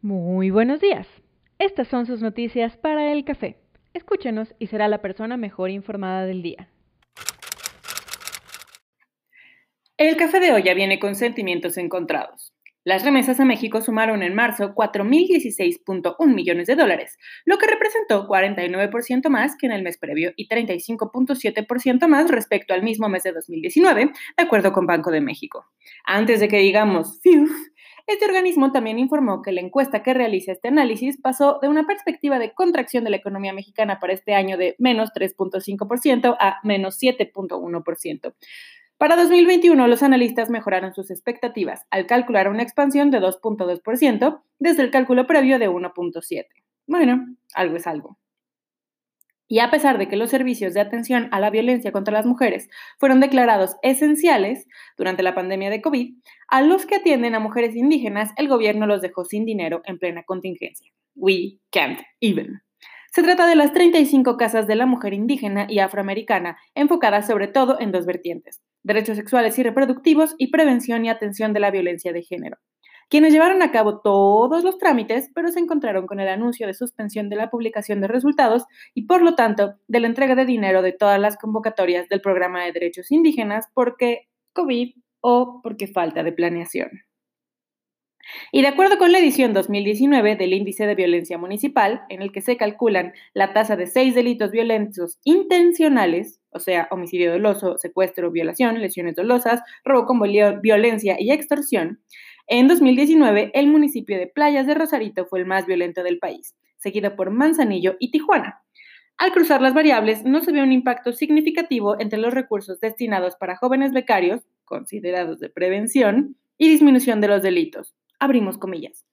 Muy buenos días. Estas son sus noticias para el café. Escúchenos y será la persona mejor informada del día. El café de olla viene con sentimientos encontrados. Las remesas a México sumaron en marzo 4.016.1 millones de dólares, lo que representó 49% más que en el mes previo y 35.7% más respecto al mismo mes de 2019, de acuerdo con Banco de México. Antes de que digamos, ¡fiuf! Este organismo también informó que la encuesta que realiza este análisis pasó de una perspectiva de contracción de la economía mexicana para este año de menos 3.5% a menos 7.1%. Para 2021, los analistas mejoraron sus expectativas al calcular una expansión de 2.2% desde el cálculo previo de 1.7%. Bueno, algo es algo. Y a pesar de que los servicios de atención a la violencia contra las mujeres fueron declarados esenciales durante la pandemia de COVID, a los que atienden a mujeres indígenas el gobierno los dejó sin dinero en plena contingencia. We can't even. Se trata de las 35 casas de la mujer indígena y afroamericana, enfocadas sobre todo en dos vertientes, derechos sexuales y reproductivos y prevención y atención de la violencia de género quienes llevaron a cabo todos los trámites, pero se encontraron con el anuncio de suspensión de la publicación de resultados y, por lo tanto, de la entrega de dinero de todas las convocatorias del programa de derechos indígenas porque COVID o porque falta de planeación. Y de acuerdo con la edición 2019 del Índice de Violencia Municipal, en el que se calculan la tasa de seis delitos violentos intencionales, o sea, homicidio doloso, secuestro, violación, lesiones dolosas, robo con violencia y extorsión, en 2019, el municipio de Playas de Rosarito fue el más violento del país, seguido por Manzanillo y Tijuana. Al cruzar las variables, no se ve un impacto significativo entre los recursos destinados para jóvenes becarios, considerados de prevención, y disminución de los delitos. Abrimos comillas.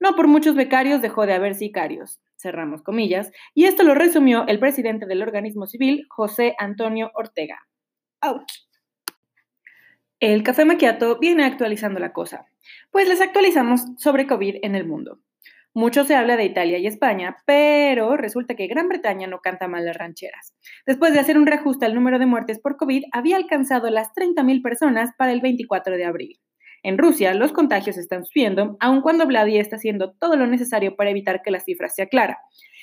No por muchos becarios dejó de haber sicarios, cerramos comillas, y esto lo resumió el presidente del organismo civil, José Antonio Ortega. ¡Auch! El café maquiato viene actualizando la cosa, pues les actualizamos sobre COVID en el mundo. Mucho se habla de Italia y España, pero resulta que Gran Bretaña no canta mal las rancheras. Después de hacer un reajuste al número de muertes por COVID, había alcanzado las 30.000 personas para el 24 de abril. En Rusia, los contagios están subiendo, aun cuando Vladimir está haciendo todo lo necesario para evitar que la cifra sea clara.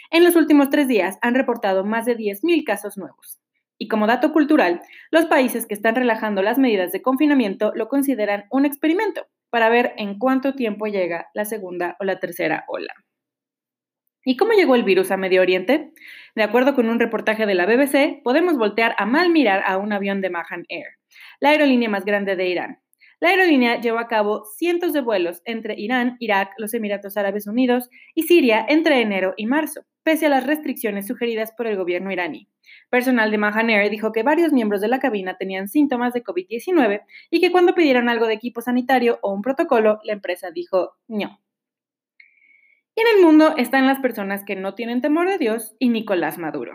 En los últimos tres días han reportado más de 10.000 casos nuevos. Y como dato cultural, los países que están relajando las medidas de confinamiento lo consideran un experimento para ver en cuánto tiempo llega la segunda o la tercera ola. ¿Y cómo llegó el virus a Medio Oriente? De acuerdo con un reportaje de la BBC, podemos voltear a mal mirar a un avión de Mahan Air, la aerolínea más grande de Irán. La aerolínea llevó a cabo cientos de vuelos entre Irán, Irak, los Emiratos Árabes Unidos y Siria entre enero y marzo, pese a las restricciones sugeridas por el gobierno iraní. Personal de Mahan dijo que varios miembros de la cabina tenían síntomas de COVID-19 y que cuando pidieron algo de equipo sanitario o un protocolo, la empresa dijo no. Y en el mundo están las personas que no tienen temor de Dios y Nicolás Maduro.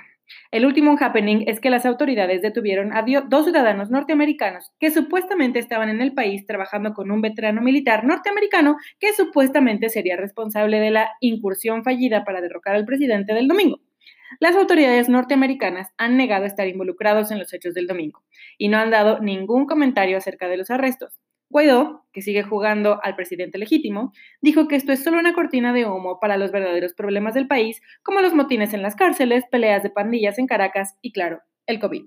El último happening es que las autoridades detuvieron a dos ciudadanos norteamericanos que supuestamente estaban en el país trabajando con un veterano militar norteamericano que supuestamente sería responsable de la incursión fallida para derrocar al presidente del domingo. Las autoridades norteamericanas han negado estar involucrados en los hechos del domingo y no han dado ningún comentario acerca de los arrestos. Guaidó, que sigue jugando al presidente legítimo, dijo que esto es solo una cortina de humo para los verdaderos problemas del país, como los motines en las cárceles, peleas de pandillas en Caracas y, claro, el COVID.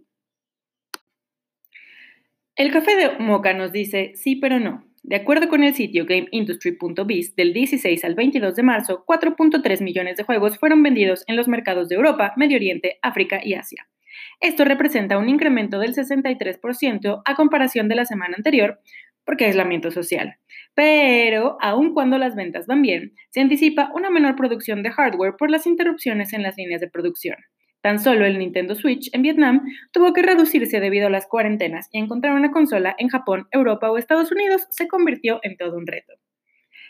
El café de Moca nos dice sí, pero no. De acuerdo con el sitio GameIndustry.biz, del 16 al 22 de marzo, 4.3 millones de juegos fueron vendidos en los mercados de Europa, Medio Oriente, África y Asia. Esto representa un incremento del 63% a comparación de la semana anterior, porque aislamiento social. Pero, aun cuando las ventas van bien, se anticipa una menor producción de hardware por las interrupciones en las líneas de producción. Tan solo el Nintendo Switch en Vietnam tuvo que reducirse debido a las cuarentenas y encontrar una consola en Japón, Europa o Estados Unidos se convirtió en todo un reto.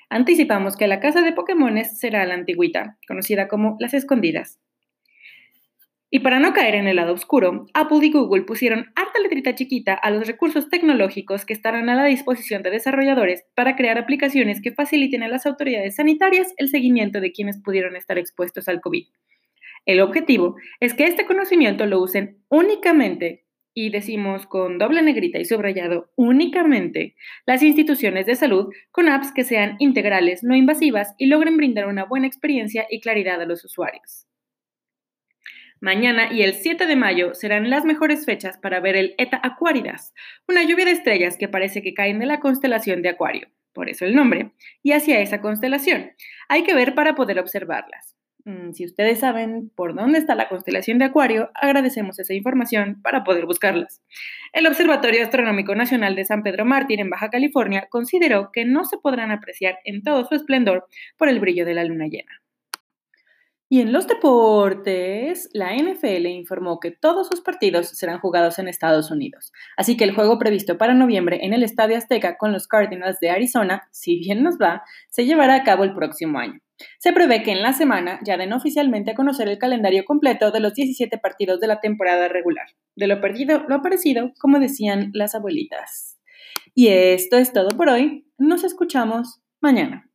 Anticipamos que la casa de Pokémones será la antigüita, conocida como las escondidas. Y para no caer en el lado oscuro, Apple y Google pusieron harta letrita chiquita a los recursos tecnológicos que estarán a la disposición de desarrolladores para crear aplicaciones que faciliten a las autoridades sanitarias el seguimiento de quienes pudieron estar expuestos al COVID. El objetivo es que este conocimiento lo usen únicamente y decimos con doble negrita y subrayado únicamente las instituciones de salud con apps que sean integrales, no invasivas y logren brindar una buena experiencia y claridad a los usuarios. Mañana y el 7 de mayo serán las mejores fechas para ver el Eta Aquaridas, una lluvia de estrellas que parece que caen de la constelación de Acuario, por eso el nombre, y hacia esa constelación. Hay que ver para poder observarlas. Mm, si ustedes saben por dónde está la constelación de Acuario, agradecemos esa información para poder buscarlas. El Observatorio Astronómico Nacional de San Pedro Mártir en Baja California consideró que no se podrán apreciar en todo su esplendor por el brillo de la luna llena. Y en los deportes, la NFL informó que todos sus partidos serán jugados en Estados Unidos. Así que el juego previsto para noviembre en el Estadio Azteca con los Cardinals de Arizona, si bien nos va, se llevará a cabo el próximo año. Se prevé que en la semana ya den oficialmente a conocer el calendario completo de los 17 partidos de la temporada regular. De lo perdido, lo aparecido, como decían las abuelitas. Y esto es todo por hoy. Nos escuchamos mañana.